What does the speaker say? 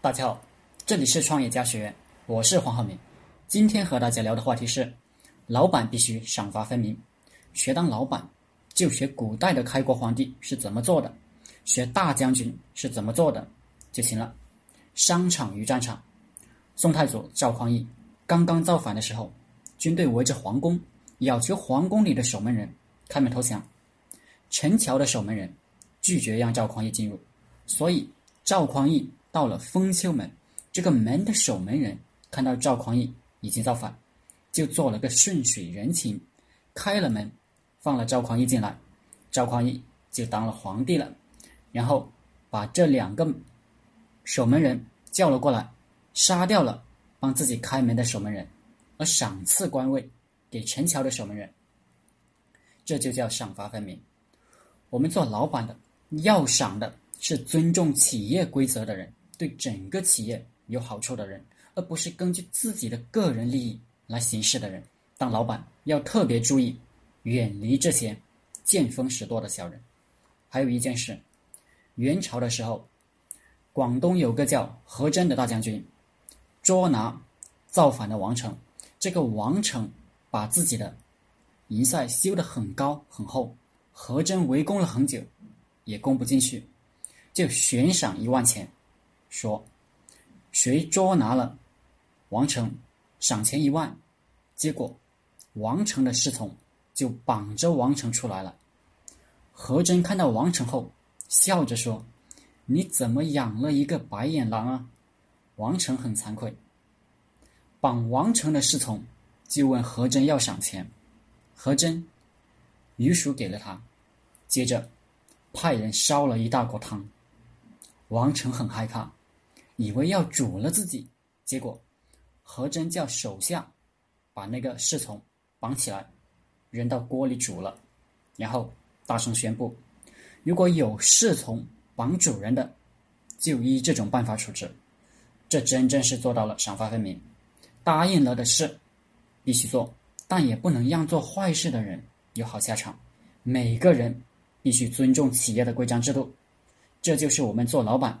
大家好，这里是创业家学院，我是黄浩明。今天和大家聊的话题是：老板必须赏罚分明。学当老板，就学古代的开国皇帝是怎么做的，学大将军是怎么做的就行了。商场与战场，宋太祖赵匡胤刚刚造反的时候，军队围着皇宫，要求皇宫里的守门人开门投降。陈桥的守门人拒绝让赵匡胤进入，所以赵匡胤。到了封丘门，这个门的守门人看到赵匡胤已经造反，就做了个顺水人情，开了门，放了赵匡胤进来，赵匡胤就当了皇帝了。然后把这两个守门人叫了过来，杀掉了帮自己开门的守门人，而赏赐官位给陈桥的守门人。这就叫赏罚分明。我们做老板的要赏的是尊重企业规则的人。对整个企业有好处的人，而不是根据自己的个人利益来行事的人。当老板要特别注意，远离这些见风使舵的小人。还有一件事，元朝的时候，广东有个叫何真的大将军，捉拿造反的王成。这个王成把自己的营寨修得很高很厚，何真围攻了很久，也攻不进去，就悬赏一万钱。说：“谁捉拿了王成，赏钱一万。”结果，王成的侍从就绑着王成出来了。何真看到王成后，笑着说：“你怎么养了一个白眼狼啊？”王成很惭愧。绑王成的侍从就问何真要赏钱，何真于叔给了他，接着派人烧了一大锅汤。王成很害怕。以为要煮了自己，结果何真叫手下把那个侍从绑起来，扔到锅里煮了，然后大声宣布：如果有侍从绑主人的，就依这种办法处置。这真正是做到了赏罚分明。答应了的事必须做，但也不能让做坏事的人有好下场。每个人必须尊重企业的规章制度，这就是我们做老板。